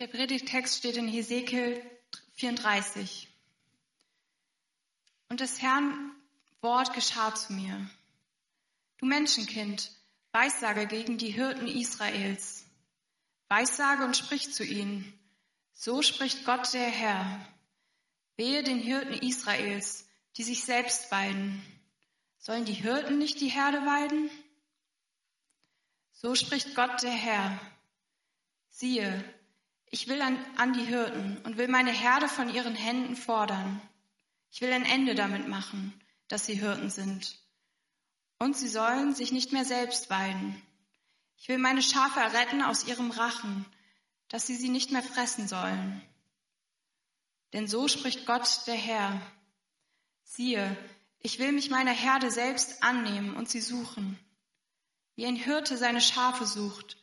Der Predigtext steht in Hesekiel 34. Und des Herrn Wort geschah zu mir. Du Menschenkind, weissage gegen die Hirten Israels. Weissage und sprich zu ihnen. So spricht Gott der Herr. Wehe den Hirten Israels, die sich selbst weiden. Sollen die Hirten nicht die Herde weiden? So spricht Gott der Herr. Siehe, ich will an, an, die Hirten und will meine Herde von ihren Händen fordern. Ich will ein Ende damit machen, dass sie Hirten sind. Und sie sollen sich nicht mehr selbst weiden. Ich will meine Schafe erretten aus ihrem Rachen, dass sie sie nicht mehr fressen sollen. Denn so spricht Gott der Herr. Siehe, ich will mich meiner Herde selbst annehmen und sie suchen. Wie ein Hirte seine Schafe sucht,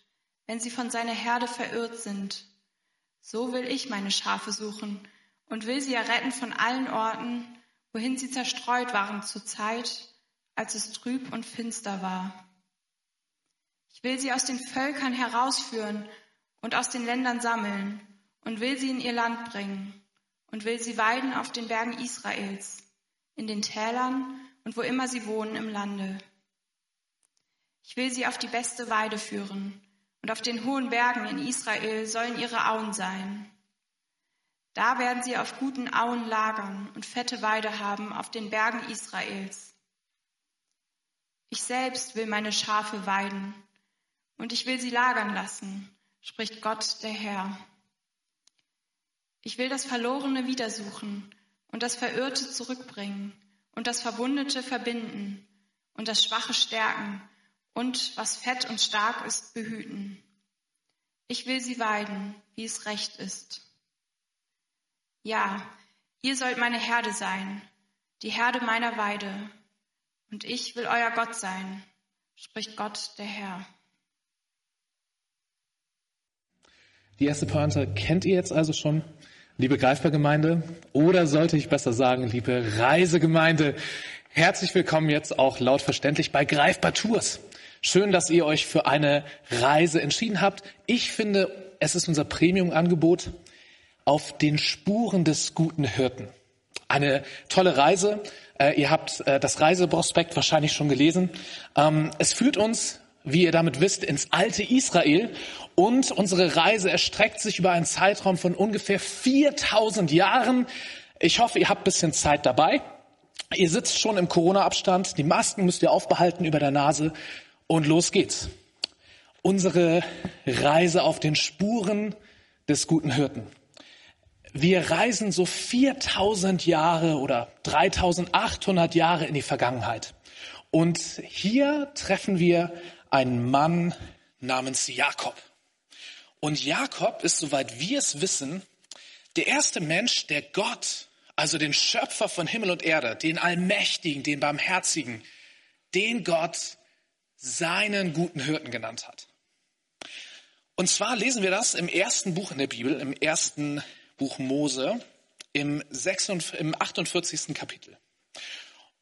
wenn sie von seiner Herde verirrt sind. So will ich meine Schafe suchen und will sie erretten von allen Orten, wohin sie zerstreut waren zur Zeit, als es trüb und finster war. Ich will sie aus den Völkern herausführen und aus den Ländern sammeln und will sie in ihr Land bringen und will sie weiden auf den Bergen Israels, in den Tälern und wo immer sie wohnen im Lande. Ich will sie auf die beste Weide führen, und auf den hohen Bergen in Israel sollen ihre Auen sein. Da werden sie auf guten Auen lagern und fette Weide haben auf den Bergen Israels. Ich selbst will meine Schafe weiden, und ich will sie lagern lassen, spricht Gott der Herr. Ich will das Verlorene wiedersuchen und das Verirrte zurückbringen und das Verwundete verbinden und das Schwache stärken und was fett und stark ist, behüten. Ich will sie weiden, wie es recht ist. Ja, ihr sollt meine Herde sein, die Herde meiner Weide, und ich will euer Gott sein, spricht Gott der Herr. Die erste Pointe kennt ihr jetzt also schon, liebe Greifbar-Gemeinde, oder sollte ich besser sagen, liebe Reisegemeinde. Herzlich willkommen jetzt auch laut verständlich bei Greifbar Tours. Schön, dass ihr euch für eine Reise entschieden habt. Ich finde, es ist unser Premium-Angebot auf den Spuren des guten Hirten. Eine tolle Reise. Äh, ihr habt äh, das Reiseprospekt wahrscheinlich schon gelesen. Ähm, es führt uns, wie ihr damit wisst, ins alte Israel. Und unsere Reise erstreckt sich über einen Zeitraum von ungefähr 4000 Jahren. Ich hoffe, ihr habt ein bisschen Zeit dabei. Ihr sitzt schon im Corona-Abstand. Die Masken müsst ihr aufbehalten über der Nase. Und los geht's. Unsere Reise auf den Spuren des guten Hirten. Wir reisen so 4000 Jahre oder 3800 Jahre in die Vergangenheit. Und hier treffen wir einen Mann namens Jakob. Und Jakob ist, soweit wir es wissen, der erste Mensch, der Gott, also den Schöpfer von Himmel und Erde, den Allmächtigen, den Barmherzigen, den Gott seinen guten Hirten genannt hat. Und zwar lesen wir das im ersten Buch in der Bibel, im ersten Buch Mose, im, 46, im 48. Kapitel.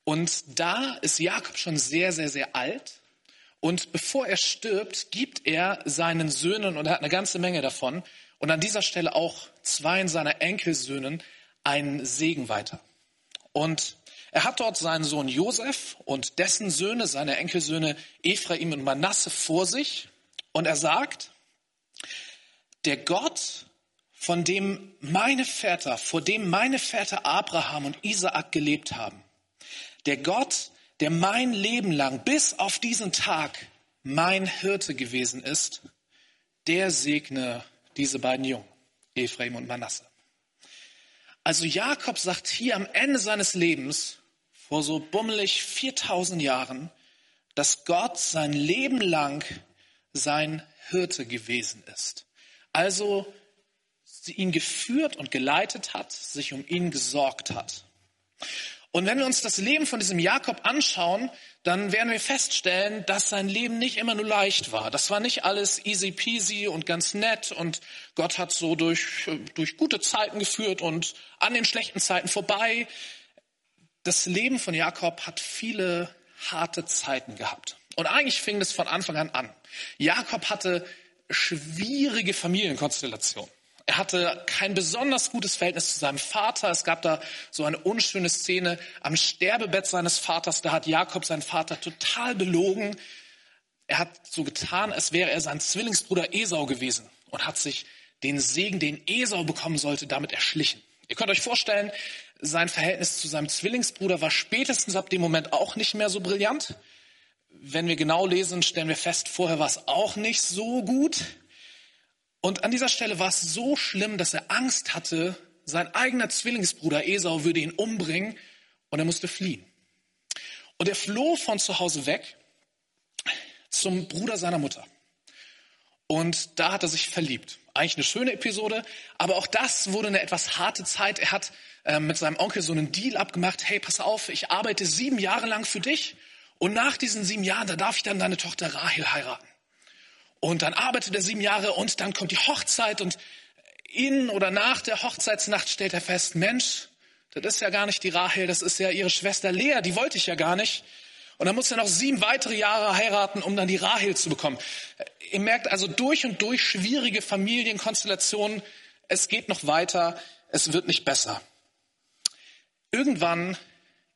Und da ist Jakob schon sehr, sehr, sehr alt. Und bevor er stirbt, gibt er seinen Söhnen, und er hat eine ganze Menge davon, und an dieser Stelle auch zwei seiner Enkelsöhnen einen Segen weiter. Und er hat dort seinen Sohn Josef und dessen Söhne, seine Enkelsöhne Ephraim und Manasse vor sich. Und er sagt, der Gott, von dem meine Väter, vor dem meine Väter Abraham und Isaak gelebt haben, der Gott, der mein Leben lang bis auf diesen Tag mein Hirte gewesen ist, der segne diese beiden Jungen, Ephraim und Manasse. Also Jakob sagt hier am Ende seines Lebens, vor so bummelig 4000 Jahren, dass Gott sein Leben lang sein Hirte gewesen ist. Also ihn geführt und geleitet hat, sich um ihn gesorgt hat. Und wenn wir uns das Leben von diesem Jakob anschauen, dann werden wir feststellen, dass sein Leben nicht immer nur leicht war. Das war nicht alles easy peasy und ganz nett und Gott hat so durch, durch gute Zeiten geführt und an den schlechten Zeiten vorbei das Leben von Jakob hat viele harte Zeiten gehabt. Und eigentlich fing es von Anfang an an. Jakob hatte schwierige Familienkonstellationen. Er hatte kein besonders gutes Verhältnis zu seinem Vater. Es gab da so eine unschöne Szene am Sterbebett seines Vaters. Da hat Jakob seinen Vater total belogen. Er hat so getan, als wäre er sein Zwillingsbruder Esau gewesen und hat sich den Segen, den Esau bekommen sollte, damit erschlichen. Ihr könnt euch vorstellen, sein Verhältnis zu seinem Zwillingsbruder war spätestens ab dem Moment auch nicht mehr so brillant. Wenn wir genau lesen, stellen wir fest, vorher war es auch nicht so gut. Und an dieser Stelle war es so schlimm, dass er Angst hatte, sein eigener Zwillingsbruder Esau würde ihn umbringen und er musste fliehen. Und er floh von zu Hause weg zum Bruder seiner Mutter. Und da hat er sich verliebt. Eigentlich eine schöne Episode, aber auch das wurde eine etwas harte Zeit. Er hat äh, mit seinem Onkel so einen Deal abgemacht. Hey, pass auf, ich arbeite sieben Jahre lang für dich und nach diesen sieben Jahren, da darf ich dann deine Tochter Rahel heiraten. Und dann arbeitet er sieben Jahre und dann kommt die Hochzeit und in oder nach der Hochzeitsnacht stellt er fest, Mensch, das ist ja gar nicht die Rahel, das ist ja ihre Schwester Lea, die wollte ich ja gar nicht. Und dann muss er noch sieben weitere Jahre heiraten, um dann die Rahel zu bekommen. Ihr merkt also durch und durch schwierige Familienkonstellationen. Es geht noch weiter, es wird nicht besser. Irgendwann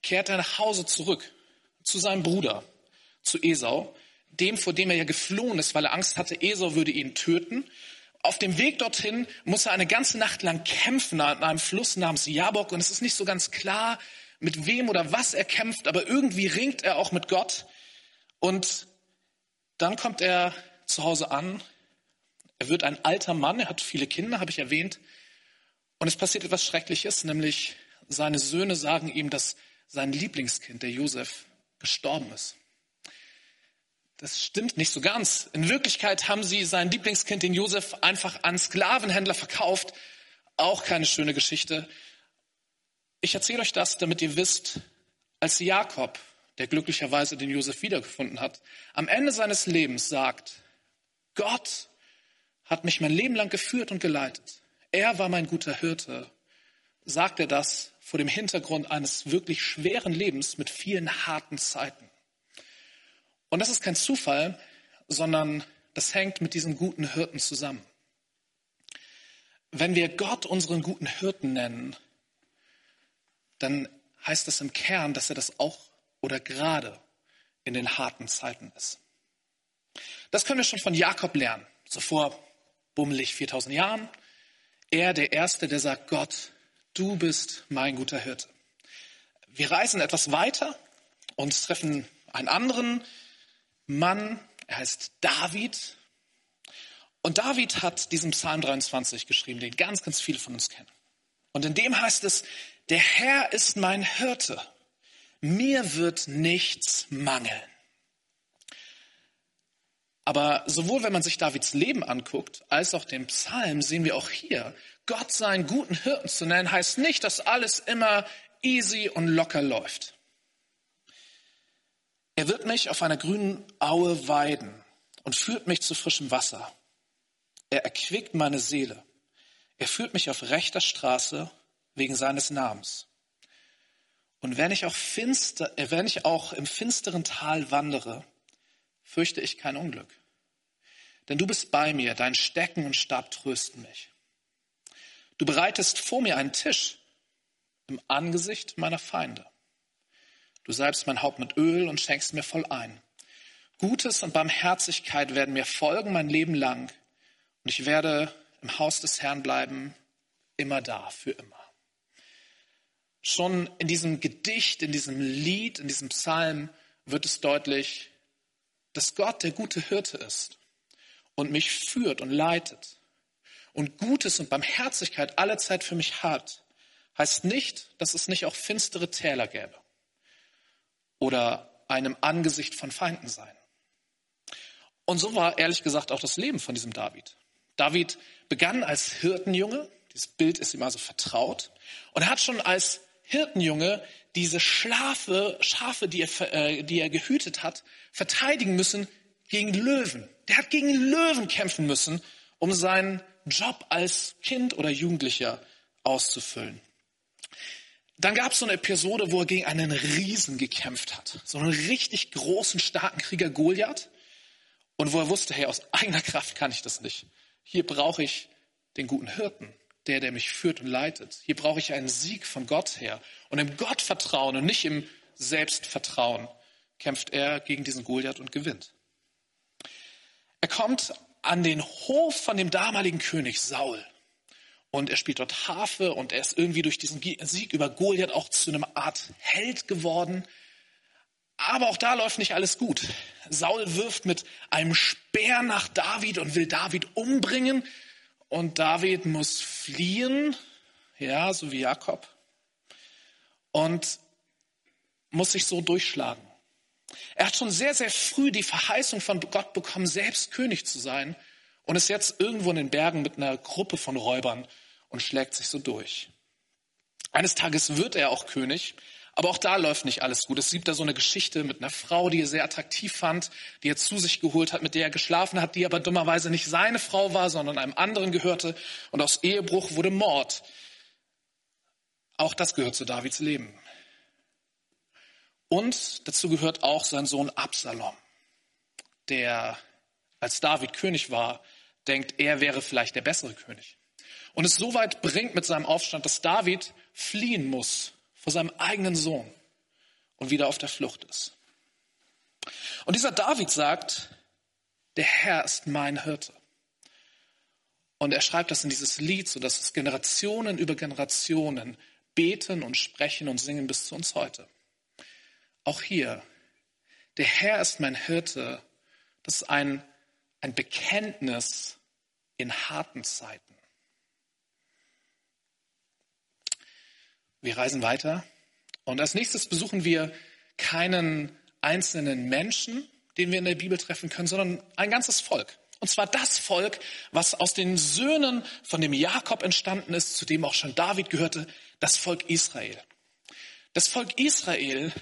kehrt er nach Hause zurück zu seinem Bruder, zu Esau, dem, vor dem er ja geflohen ist, weil er Angst hatte, Esau würde ihn töten. Auf dem Weg dorthin muss er eine ganze Nacht lang kämpfen an einem Fluss namens Jabok und es ist nicht so ganz klar, mit wem oder was er kämpft, aber irgendwie ringt er auch mit Gott. Und dann kommt er zu Hause an. Er wird ein alter Mann, er hat viele Kinder, habe ich erwähnt. Und es passiert etwas Schreckliches, nämlich seine Söhne sagen ihm, dass sein Lieblingskind, der Josef, gestorben ist. Das stimmt nicht so ganz. In Wirklichkeit haben sie sein Lieblingskind, den Josef, einfach an Sklavenhändler verkauft. Auch keine schöne Geschichte. Ich erzähle euch das, damit ihr wisst, als Jakob, der glücklicherweise den Josef wiedergefunden hat, am Ende seines Lebens sagt, Gott hat mich mein Leben lang geführt und geleitet. Er war mein guter Hirte. Sagt er das vor dem Hintergrund eines wirklich schweren Lebens mit vielen harten Zeiten. Und das ist kein Zufall, sondern das hängt mit diesem guten Hirten zusammen. Wenn wir Gott unseren guten Hirten nennen, dann heißt das im Kern, dass er das auch oder gerade in den harten Zeiten ist. Das können wir schon von Jakob lernen. So bummelig 4000 Jahren. Er, der Erste, der sagt, Gott, du bist mein guter Hirte. Wir reisen etwas weiter und treffen einen anderen Mann, er heißt David. Und David hat diesen Psalm 23 geschrieben, den ganz, ganz viele von uns kennen. Und in dem heißt es, der Herr ist mein Hirte, mir wird nichts mangeln. Aber sowohl wenn man sich Davids Leben anguckt, als auch den Psalm, sehen wir auch hier, Gott seinen guten Hirten zu nennen, heißt nicht, dass alles immer easy und locker läuft. Er wird mich auf einer grünen Aue weiden und führt mich zu frischem Wasser. Er erquickt meine Seele. Er führt mich auf rechter Straße wegen seines Namens. Und wenn ich auch finster, äh, wenn ich auch im finsteren Tal wandere, fürchte ich kein Unglück. Denn du bist bei mir, dein Stecken und Stab trösten mich. Du bereitest vor mir einen Tisch im Angesicht meiner Feinde. Du salbst mein Haupt mit Öl und schenkst mir voll ein. Gutes und Barmherzigkeit werden mir folgen mein Leben lang. Und ich werde im Haus des Herrn bleiben, immer da, für immer. Schon in diesem Gedicht, in diesem Lied, in diesem Psalm wird es deutlich, dass Gott der gute Hirte ist und mich führt und leitet und Gutes und Barmherzigkeit alle Zeit für mich hat, heißt nicht, dass es nicht auch finstere Täler gäbe oder einem Angesicht von Feinden sein. Und so war ehrlich gesagt auch das Leben von diesem David. David begann als Hirtenjunge, dieses Bild ist ihm also vertraut, und hat schon als Hirtenjunge diese Schlafe, Schafe, die er, äh, die er gehütet hat, verteidigen müssen gegen Löwen. Der hat gegen Löwen kämpfen müssen, um seinen Job als Kind oder Jugendlicher auszufüllen. Dann gab es so eine Episode, wo er gegen einen Riesen gekämpft hat. So einen richtig großen, starken Krieger Goliath. Und wo er wusste, hey, aus eigener Kraft kann ich das nicht. Hier brauche ich den guten Hirten, der, der mich führt und leitet. Hier brauche ich einen Sieg von Gott her. Und im Gottvertrauen und nicht im Selbstvertrauen kämpft er gegen diesen Goliath und gewinnt. Er kommt an den Hof von dem damaligen König Saul. Und er spielt dort Harfe und er ist irgendwie durch diesen Sieg über Goliath auch zu einer Art Held geworden. Aber auch da läuft nicht alles gut. Saul wirft mit einem Speer nach David und will David umbringen. Und David muss fliehen, ja, so wie Jakob. Und muss sich so durchschlagen. Er hat schon sehr, sehr früh die Verheißung von Gott bekommen, selbst König zu sein und ist jetzt irgendwo in den Bergen mit einer Gruppe von Räubern und schlägt sich so durch. Eines Tages wird er auch König, aber auch da läuft nicht alles gut. Es gibt da so eine Geschichte mit einer Frau, die er sehr attraktiv fand, die er zu sich geholt hat, mit der er geschlafen hat, die aber dummerweise nicht seine Frau war, sondern einem anderen gehörte. Und aus Ehebruch wurde Mord. Auch das gehört zu Davids Leben. Und dazu gehört auch sein Sohn Absalom, der, als David König war, denkt, er wäre vielleicht der bessere König und es so weit bringt mit seinem Aufstand, dass David fliehen muss vor seinem eigenen Sohn und wieder auf der Flucht ist. Und dieser David sagt, der Herr ist mein Hirte. Und er schreibt das in dieses Lied, so dass es Generationen über Generationen beten und sprechen und singen bis zu uns heute. Auch hier, der Herr ist mein Hirte, das ist ein, ein Bekenntnis in harten Zeiten. Wir reisen weiter und als nächstes besuchen wir keinen einzelnen Menschen, den wir in der Bibel treffen können, sondern ein ganzes Volk. Und zwar das Volk, was aus den Söhnen von dem Jakob entstanden ist, zu dem auch schon David gehörte, das Volk Israel. Das Volk Israel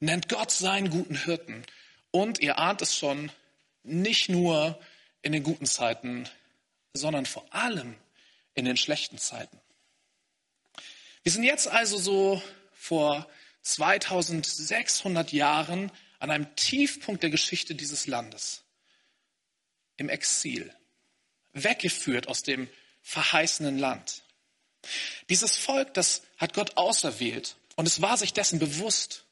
nennt Gott seinen guten Hirten. Und ihr ahnt es schon, nicht nur in den guten Zeiten, sondern vor allem in den schlechten Zeiten. Wir sind jetzt also so vor 2600 Jahren an einem Tiefpunkt der Geschichte dieses Landes. Im Exil. Weggeführt aus dem verheißenen Land. Dieses Volk, das hat Gott auserwählt und es war sich dessen bewusst.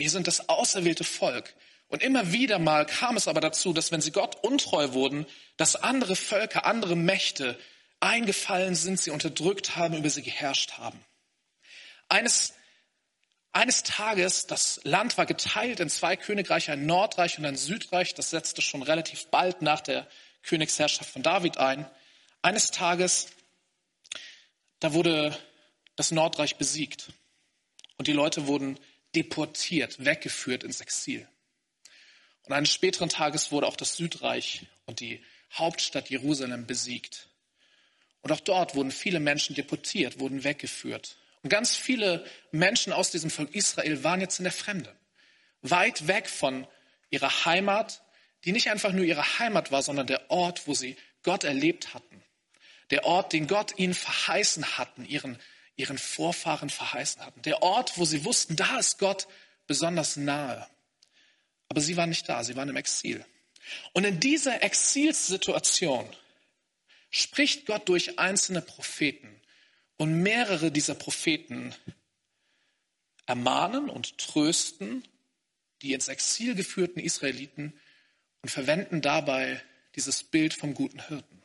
Wir sind das auserwählte Volk. Und immer wieder mal kam es aber dazu, dass wenn sie Gott untreu wurden, dass andere Völker, andere Mächte eingefallen sind, sie unterdrückt haben, über sie geherrscht haben. Eines, eines Tages, das Land war geteilt in zwei Königreiche, ein Nordreich und ein Südreich. Das setzte schon relativ bald nach der Königsherrschaft von David ein. Eines Tages, da wurde das Nordreich besiegt und die Leute wurden deportiert, weggeführt ins Exil. Und eines späteren Tages wurde auch das Südreich und die Hauptstadt Jerusalem besiegt. Und auch dort wurden viele Menschen deportiert, wurden weggeführt. Und ganz viele Menschen aus diesem Volk Israel waren jetzt in der Fremde. Weit weg von ihrer Heimat, die nicht einfach nur ihre Heimat war, sondern der Ort, wo sie Gott erlebt hatten. Der Ort, den Gott ihnen verheißen hatten, ihren, ihren Vorfahren verheißen hatten. Der Ort, wo sie wussten, da ist Gott besonders nahe. Aber sie waren nicht da, sie waren im Exil. Und in dieser Exilssituation spricht Gott durch einzelne Propheten und mehrere dieser Propheten ermahnen und trösten die ins Exil geführten Israeliten und verwenden dabei dieses Bild vom guten Hirten.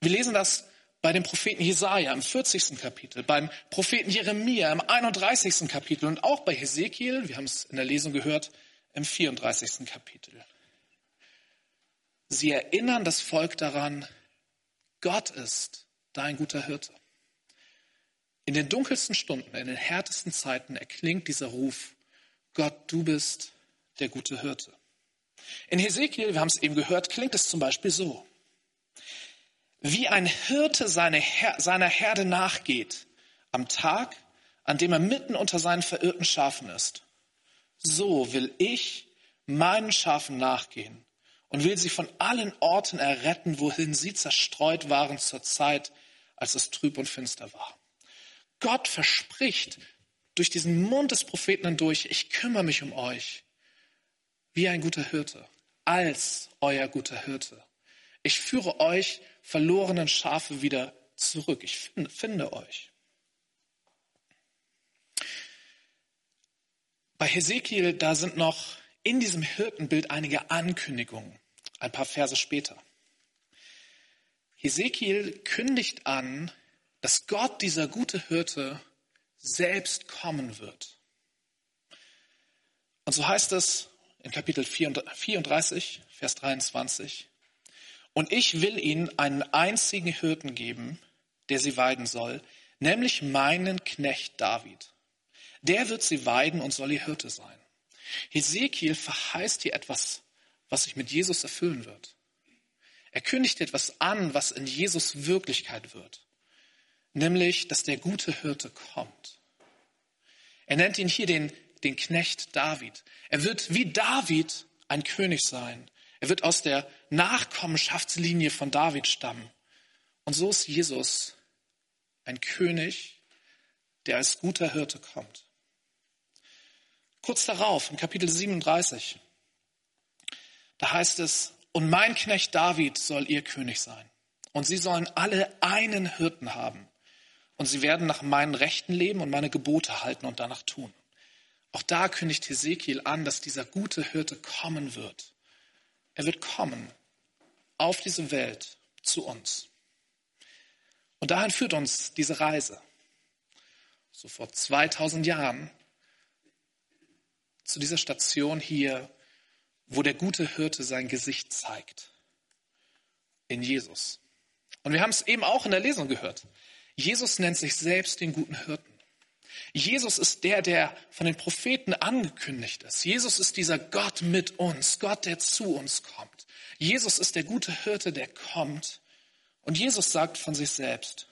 Wir lesen das bei dem Propheten Jesaja im 40. Kapitel, beim Propheten Jeremia im 31. Kapitel und auch bei Hesekiel, wir haben es in der Lesung gehört, im 34. Kapitel. Sie erinnern das Volk daran, Gott ist dein guter Hirte. In den dunkelsten Stunden, in den härtesten Zeiten erklingt dieser Ruf, Gott, du bist der gute Hirte. In Hesekiel, wir haben es eben gehört, klingt es zum Beispiel so. Wie ein Hirte seine Her seiner Herde nachgeht am Tag, an dem er mitten unter seinen verirrten Schafen ist, so will ich meinen Schafen nachgehen und will sie von allen Orten erretten, wohin sie zerstreut waren zur Zeit, als es trüb und finster war. Gott verspricht durch diesen Mund des Propheten hindurch, ich kümmere mich um euch wie ein guter Hirte, als euer guter Hirte. Ich führe euch verlorenen Schafe wieder zurück. Ich finde, finde euch. Bei Hesekiel, da sind noch in diesem Hirtenbild einige Ankündigungen, ein paar Verse später. Hesekiel kündigt an, dass Gott, dieser gute Hirte, selbst kommen wird. Und so heißt es in Kapitel 34, Vers 23, und ich will ihnen einen einzigen Hirten geben, der sie weiden soll, nämlich meinen Knecht David. Der wird sie weiden und soll ihr Hirte sein. Hesekiel verheißt hier etwas, was sich mit Jesus erfüllen wird. Er kündigt etwas an, was in Jesus Wirklichkeit wird, nämlich, dass der gute Hirte kommt. Er nennt ihn hier den, den Knecht David. Er wird wie David ein König sein. Er wird aus der Nachkommenschaftslinie von David stammen. Und so ist Jesus ein König, der als guter Hirte kommt. Kurz darauf, in Kapitel 37, da heißt es, und mein Knecht David soll ihr König sein. Und sie sollen alle einen Hirten haben. Und sie werden nach meinen Rechten leben und meine Gebote halten und danach tun. Auch da kündigt Hesekiel an, dass dieser gute Hirte kommen wird. Er wird kommen auf diese Welt zu uns. Und dahin führt uns diese Reise. So vor 2000 Jahren zu dieser Station hier, wo der gute Hirte sein Gesicht zeigt. In Jesus. Und wir haben es eben auch in der Lesung gehört. Jesus nennt sich selbst den guten Hirten. Jesus ist der, der von den Propheten angekündigt ist. Jesus ist dieser Gott mit uns, Gott, der zu uns kommt. Jesus ist der gute Hirte, der kommt. Und Jesus sagt von sich selbst,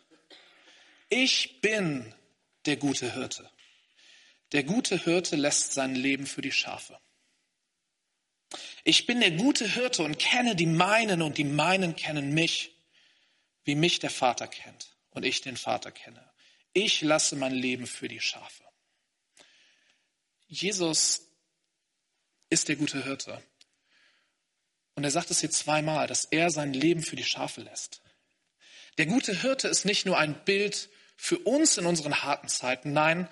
ich bin der gute Hirte. Der gute Hirte lässt sein Leben für die Schafe. Ich bin der gute Hirte und kenne die meinen und die meinen kennen mich, wie mich der Vater kennt und ich den Vater kenne. Ich lasse mein Leben für die Schafe. Jesus ist der gute Hirte. Und er sagt es hier zweimal, dass er sein Leben für die Schafe lässt. Der gute Hirte ist nicht nur ein Bild für uns in unseren harten Zeiten. Nein,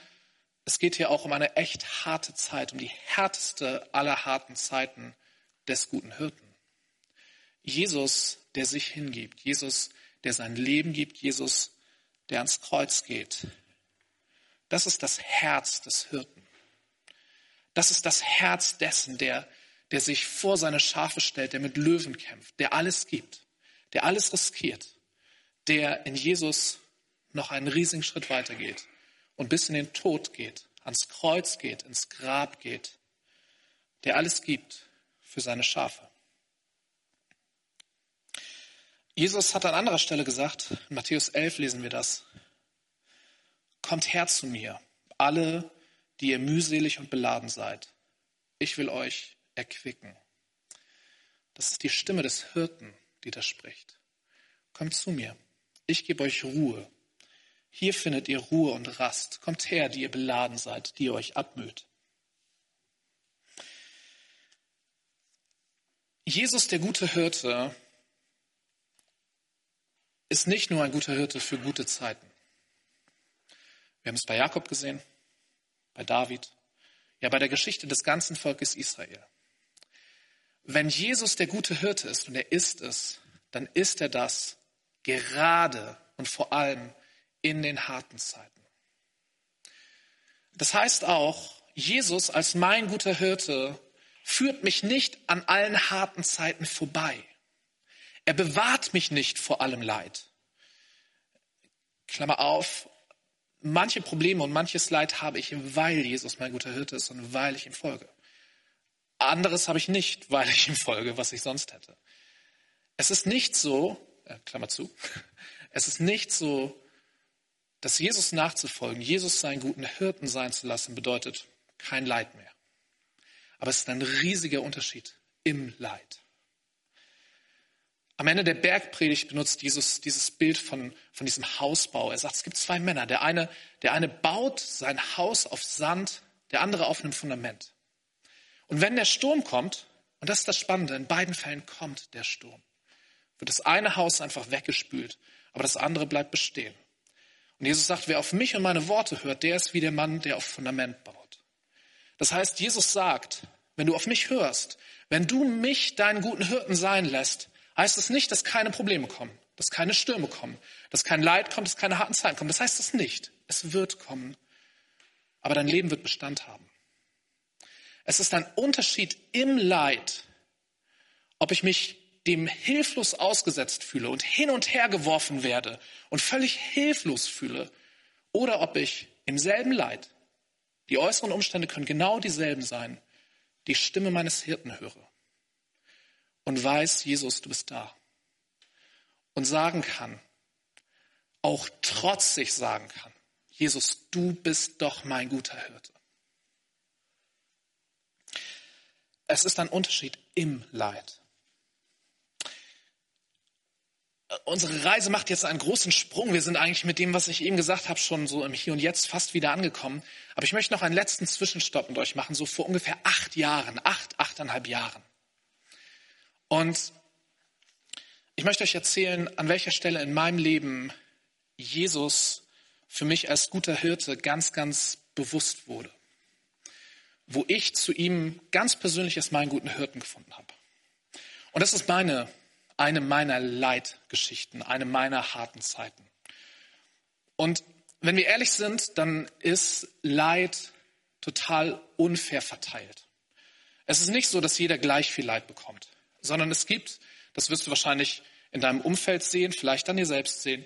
es geht hier auch um eine echt harte Zeit, um die härteste aller harten Zeiten des guten Hirten. Jesus, der sich hingibt, Jesus, der sein Leben gibt, Jesus, der ans Kreuz geht. Das ist das Herz des Hirten. Das ist das Herz dessen, der, der sich vor seine Schafe stellt, der mit Löwen kämpft, der alles gibt, der alles riskiert, der in Jesus noch einen riesigen Schritt weitergeht und bis in den Tod geht, ans Kreuz geht, ins Grab geht, der alles gibt für seine Schafe. Jesus hat an anderer Stelle gesagt, in Matthäus 11 lesen wir das, Kommt her zu mir, alle, die ihr mühselig und beladen seid. Ich will euch erquicken. Das ist die Stimme des Hirten, die da spricht. Kommt zu mir, ich gebe euch Ruhe. Hier findet ihr Ruhe und Rast. Kommt her, die ihr beladen seid, die ihr euch abmüht. Jesus, der gute Hirte, ist nicht nur ein guter Hirte für gute Zeiten. Wir haben es bei Jakob gesehen, bei David, ja bei der Geschichte des ganzen Volkes Israel. Wenn Jesus der gute Hirte ist, und er ist es, dann ist er das gerade und vor allem in den harten Zeiten. Das heißt auch, Jesus als mein guter Hirte führt mich nicht an allen harten Zeiten vorbei. Er bewahrt mich nicht vor allem Leid. Klammer auf, manche Probleme und manches Leid habe ich, weil Jesus mein guter Hirte ist und weil ich ihm folge. Anderes habe ich nicht, weil ich ihm folge, was ich sonst hätte. Es ist nicht so, äh, Klammer zu, es ist nicht so, dass Jesus nachzufolgen, Jesus seinen guten Hirten sein zu lassen, bedeutet kein Leid mehr. Aber es ist ein riesiger Unterschied im Leid. Am Ende der Bergpredigt benutzt Jesus dieses Bild von, von diesem Hausbau. Er sagt, es gibt zwei Männer. Der eine, der eine baut sein Haus auf Sand, der andere auf einem Fundament. Und wenn der Sturm kommt, und das ist das Spannende, in beiden Fällen kommt der Sturm, wird das eine Haus einfach weggespült, aber das andere bleibt bestehen. Und Jesus sagt, wer auf mich und meine Worte hört, der ist wie der Mann, der auf Fundament baut. Das heißt, Jesus sagt, wenn du auf mich hörst, wenn du mich deinen guten Hirten sein lässt, heißt es nicht, dass keine Probleme kommen, dass keine Stürme kommen, dass kein Leid kommt, dass keine harten Zeiten kommen. Das heißt es nicht. Es wird kommen. Aber dein Leben wird Bestand haben. Es ist ein Unterschied im Leid, ob ich mich dem hilflos ausgesetzt fühle und hin und her geworfen werde und völlig hilflos fühle, oder ob ich im selben Leid, die äußeren Umstände können genau dieselben sein, die Stimme meines Hirten höre und weiß, Jesus, du bist da. Und sagen kann, auch trotzig sagen kann, Jesus, du bist doch mein guter Hirte. Es ist ein Unterschied im Leid. Unsere Reise macht jetzt einen großen Sprung. Wir sind eigentlich mit dem, was ich eben gesagt habe, schon so im Hier und Jetzt fast wieder angekommen. Aber ich möchte noch einen letzten Zwischenstopp mit euch machen, so vor ungefähr acht Jahren, acht, achteinhalb Jahren. Und ich möchte euch erzählen, an welcher Stelle in meinem Leben Jesus für mich als guter Hirte ganz, ganz bewusst wurde. Wo ich zu ihm ganz persönlich als meinen guten Hirten gefunden habe. Und das ist meine, eine meiner Leidgeschichten, eine meiner harten Zeiten. Und wenn wir ehrlich sind, dann ist Leid total unfair verteilt. Es ist nicht so, dass jeder gleich viel Leid bekommt sondern es gibt, das wirst du wahrscheinlich in deinem Umfeld sehen, vielleicht an dir selbst sehen,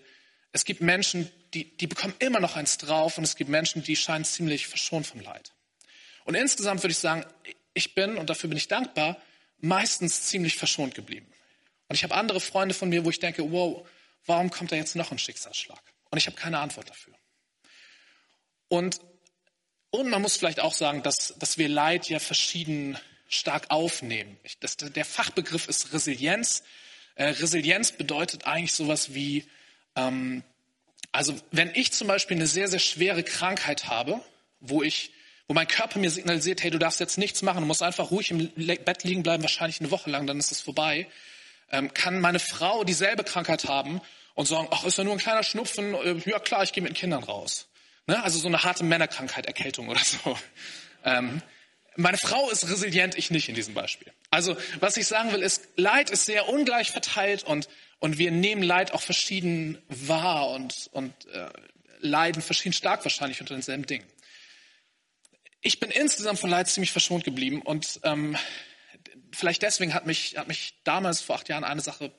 es gibt Menschen, die, die bekommen immer noch eins drauf und es gibt Menschen, die scheinen ziemlich verschont vom Leid. Und insgesamt würde ich sagen, ich bin, und dafür bin ich dankbar, meistens ziemlich verschont geblieben. Und ich habe andere Freunde von mir, wo ich denke, wow, warum kommt da jetzt noch ein Schicksalsschlag? Und ich habe keine Antwort dafür. Und, und man muss vielleicht auch sagen, dass, dass wir Leid ja verschieden stark aufnehmen. Das, der Fachbegriff ist Resilienz. Äh, Resilienz bedeutet eigentlich sowas wie, ähm, also wenn ich zum Beispiel eine sehr, sehr schwere Krankheit habe, wo ich wo mein Körper mir signalisiert, hey, du darfst jetzt nichts machen, du musst einfach ruhig im Bett liegen bleiben, wahrscheinlich eine Woche lang, dann ist es vorbei, ähm, kann meine Frau dieselbe Krankheit haben und sagen, ach, ist ja nur ein kleiner Schnupfen, äh, ja klar, ich gehe mit den Kindern raus. Ne? Also so eine harte Männerkrankheit, Erkältung oder so. Ähm, meine Frau ist resilient, ich nicht in diesem Beispiel. Also was ich sagen will, ist, Leid ist sehr ungleich verteilt und, und wir nehmen Leid auch verschieden wahr und, und äh, leiden verschieden stark wahrscheinlich unter denselben Dingen. Ich bin insgesamt von Leid ziemlich verschont geblieben und ähm, vielleicht deswegen hat mich, hat mich damals vor acht Jahren eine Sache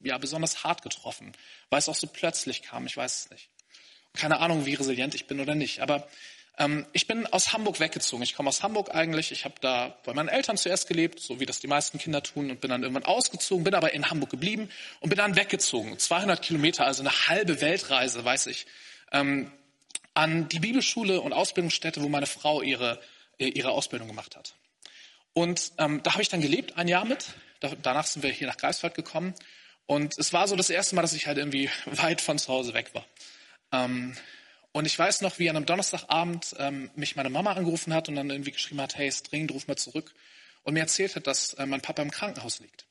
ja besonders hart getroffen, weil es auch so plötzlich kam. Ich weiß es nicht. Keine Ahnung, wie resilient ich bin oder nicht. Aber ich bin aus Hamburg weggezogen. Ich komme aus Hamburg eigentlich. Ich habe da bei meinen Eltern zuerst gelebt, so wie das die meisten Kinder tun, und bin dann irgendwann ausgezogen, bin aber in Hamburg geblieben und bin dann weggezogen. 200 Kilometer, also eine halbe Weltreise, weiß ich, ähm, an die Bibelschule und Ausbildungsstätte, wo meine Frau ihre, äh, ihre Ausbildung gemacht hat. Und ähm, da habe ich dann gelebt, ein Jahr mit. Da, danach sind wir hier nach Greifswald gekommen. Und es war so das erste Mal, dass ich halt irgendwie weit von zu Hause weg war. Ähm, und ich weiß noch, wie an einem Donnerstagabend ähm, mich meine Mama angerufen hat und dann irgendwie geschrieben hat, hey, ist dringend, ruf mal zurück. Und mir erzählt hat, dass äh, mein Papa im Krankenhaus liegt.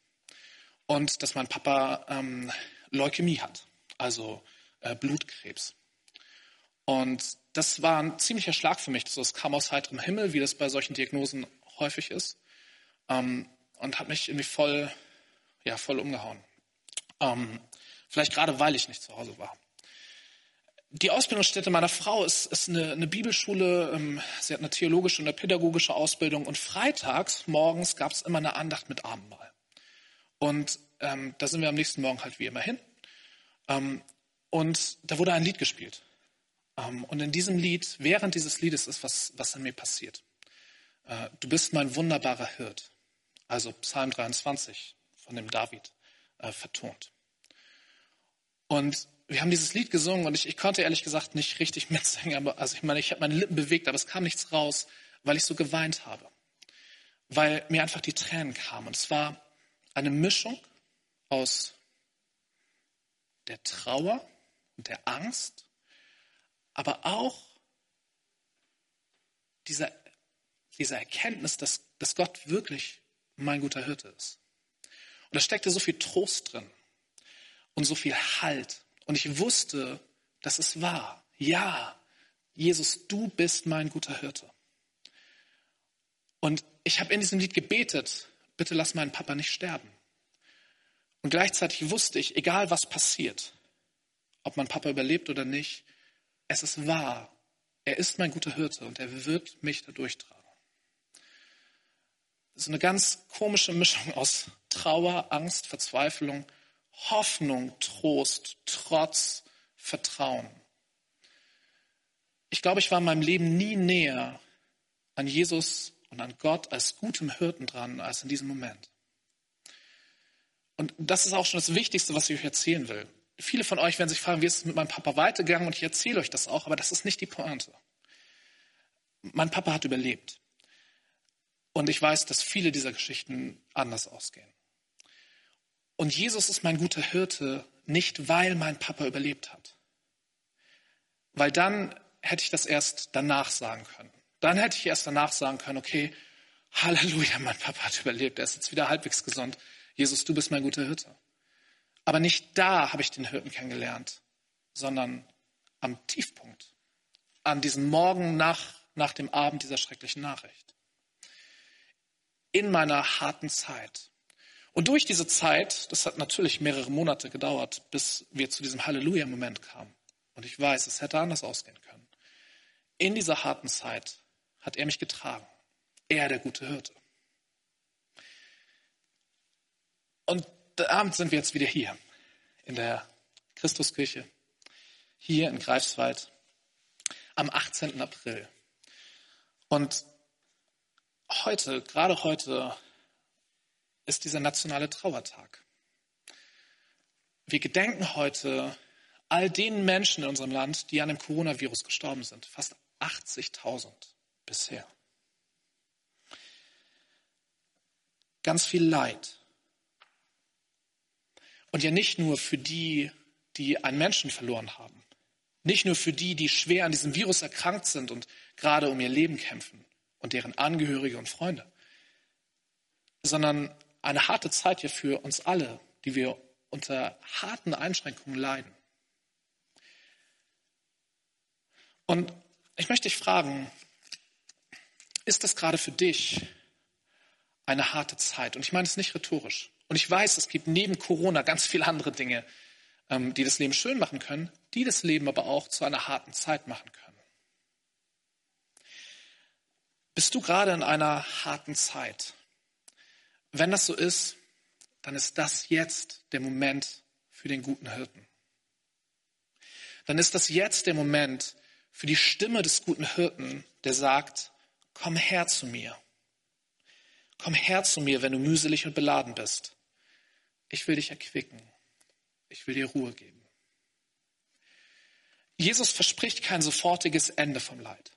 Und dass mein Papa ähm, Leukämie hat, also äh, Blutkrebs. Und das war ein ziemlicher Schlag für mich. Das kam aus heiterem Himmel, wie das bei solchen Diagnosen häufig ist. Ähm, und hat mich irgendwie voll, ja, voll umgehauen. Ähm, vielleicht gerade, weil ich nicht zu Hause war die Ausbildungsstätte meiner Frau ist, ist eine, eine Bibelschule. Ähm, sie hat eine theologische und eine pädagogische Ausbildung. Und freitags morgens gab es immer eine Andacht mit Abendmahl. Und ähm, da sind wir am nächsten Morgen halt wie immer hin. Ähm, und da wurde ein Lied gespielt. Ähm, und in diesem Lied, während dieses Liedes ist was, was an mir passiert. Äh, du bist mein wunderbarer Hirt. Also Psalm 23 von dem David äh, vertont. Und wir haben dieses Lied gesungen und ich, ich konnte ehrlich gesagt nicht richtig mitsingen, aber also ich meine, ich habe meine Lippen bewegt, aber es kam nichts raus, weil ich so geweint habe. Weil mir einfach die Tränen kamen. Und es war eine Mischung aus der Trauer und der Angst, aber auch dieser, dieser Erkenntnis, dass, dass Gott wirklich mein guter Hirte ist. Und da steckte so viel Trost drin und so viel Halt. Und ich wusste, dass es war. Ja, Jesus, du bist mein guter Hirte. Und ich habe in diesem Lied gebetet, bitte lass meinen Papa nicht sterben. Und gleichzeitig wusste ich, egal was passiert, ob mein Papa überlebt oder nicht, es ist wahr. Er ist mein guter Hirte und er wird mich da durchtragen. Das ist eine ganz komische Mischung aus Trauer, Angst, Verzweiflung, Hoffnung, Trost, Trotz, Vertrauen. Ich glaube, ich war in meinem Leben nie näher an Jesus und an Gott als gutem Hirten dran als in diesem Moment. Und das ist auch schon das Wichtigste, was ich euch erzählen will. Viele von euch werden sich fragen, wie ist es mit meinem Papa weitergegangen? Und ich erzähle euch das auch, aber das ist nicht die Pointe. Mein Papa hat überlebt. Und ich weiß, dass viele dieser Geschichten anders ausgehen. Und Jesus ist mein guter Hirte, nicht weil mein Papa überlebt hat. Weil dann hätte ich das erst danach sagen können. Dann hätte ich erst danach sagen können, okay, Halleluja, mein Papa hat überlebt, er ist jetzt wieder halbwegs gesund. Jesus, du bist mein guter Hirte. Aber nicht da habe ich den Hirten kennengelernt, sondern am Tiefpunkt, an diesem Morgen nach, nach dem Abend dieser schrecklichen Nachricht. In meiner harten Zeit. Und durch diese Zeit, das hat natürlich mehrere Monate gedauert, bis wir zu diesem Halleluja-Moment kamen. Und ich weiß, es hätte anders ausgehen können. In dieser harten Zeit hat er mich getragen. Er, der gute Hirte. Und Abend sind wir jetzt wieder hier in der Christuskirche, hier in Greifswald, am 18. April. Und heute, gerade heute, ist dieser nationale Trauertag. Wir gedenken heute all den Menschen in unserem Land, die an dem Coronavirus gestorben sind. Fast 80.000 bisher. Ganz viel Leid. Und ja nicht nur für die, die einen Menschen verloren haben. Nicht nur für die, die schwer an diesem Virus erkrankt sind und gerade um ihr Leben kämpfen und deren Angehörige und Freunde, sondern eine harte Zeit ja für uns alle, die wir unter harten Einschränkungen leiden. Und ich möchte dich fragen, ist das gerade für dich eine harte Zeit? Und ich meine es nicht rhetorisch. Und ich weiß, es gibt neben Corona ganz viele andere Dinge, ähm, die das Leben schön machen können, die das Leben aber auch zu einer harten Zeit machen können. Bist du gerade in einer harten Zeit? Wenn das so ist, dann ist das jetzt der Moment für den guten Hirten. Dann ist das jetzt der Moment für die Stimme des guten Hirten, der sagt, komm her zu mir. Komm her zu mir, wenn du mühselig und beladen bist. Ich will dich erquicken. Ich will dir Ruhe geben. Jesus verspricht kein sofortiges Ende vom Leid.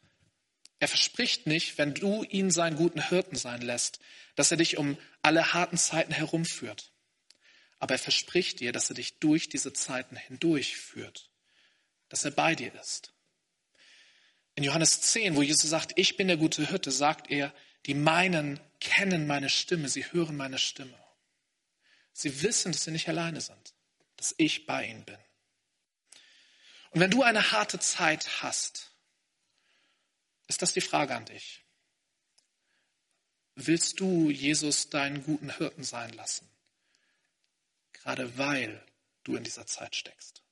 Er verspricht nicht, wenn du ihn seinen guten Hirten sein lässt, dass er dich um alle harten Zeiten herumführt. Aber er verspricht dir, dass er dich durch diese Zeiten hindurchführt, dass er bei dir ist. In Johannes 10, wo Jesus sagt, ich bin der gute Hirte, sagt er, die meinen kennen meine Stimme, sie hören meine Stimme. Sie wissen, dass sie nicht alleine sind, dass ich bei ihnen bin. Und wenn du eine harte Zeit hast, ist das die Frage an dich. Willst du Jesus deinen guten Hirten sein lassen? Gerade weil du in dieser Zeit steckst.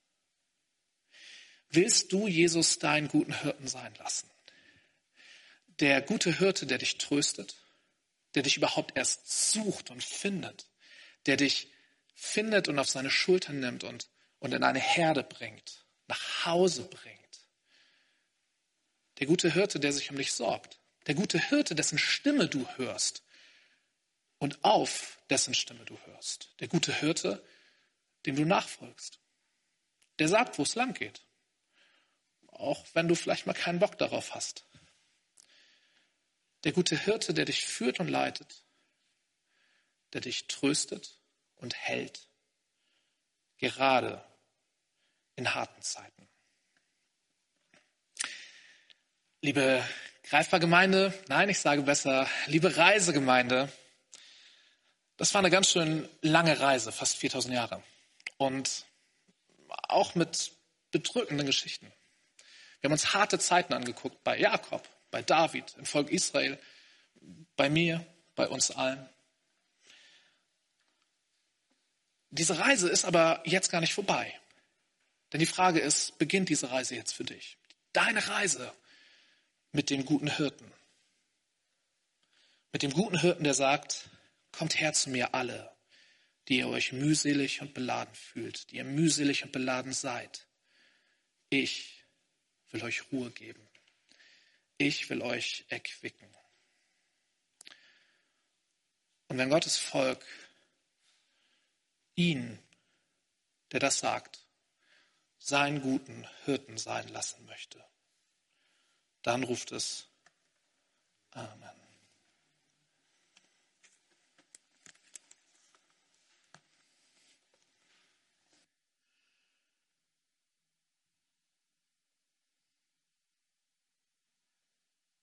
Willst du Jesus deinen guten Hirten sein lassen? Der gute Hirte, der dich tröstet, der dich überhaupt erst sucht und findet, der dich findet und auf seine Schultern nimmt und, und in eine Herde bringt, nach Hause bringt. Der gute Hirte, der sich um dich sorgt. Der gute Hirte, dessen Stimme du hörst und auf dessen Stimme du hörst. Der gute Hirte, dem du nachfolgst. Der sagt, wo es lang geht. Auch wenn du vielleicht mal keinen Bock darauf hast. Der gute Hirte, der dich führt und leitet, der dich tröstet und hält, gerade in harten Zeiten. Liebe Greifbar Gemeinde, nein, ich sage besser, liebe Reisegemeinde, Das war eine ganz schön lange Reise, fast 4000 Jahre. Und auch mit bedrückenden Geschichten. Wir haben uns harte Zeiten angeguckt bei Jakob, bei David, im Volk Israel, bei mir, bei uns allen. Diese Reise ist aber jetzt gar nicht vorbei. Denn die Frage ist, beginnt diese Reise jetzt für dich? Deine Reise mit dem guten Hirten. Mit dem guten Hirten, der sagt, kommt her zu mir alle, die ihr euch mühselig und beladen fühlt, die ihr mühselig und beladen seid. Ich will euch Ruhe geben. Ich will euch erquicken. Und wenn Gottes Volk ihn, der das sagt, seinen guten Hirten sein lassen möchte, dann ruft es Amen.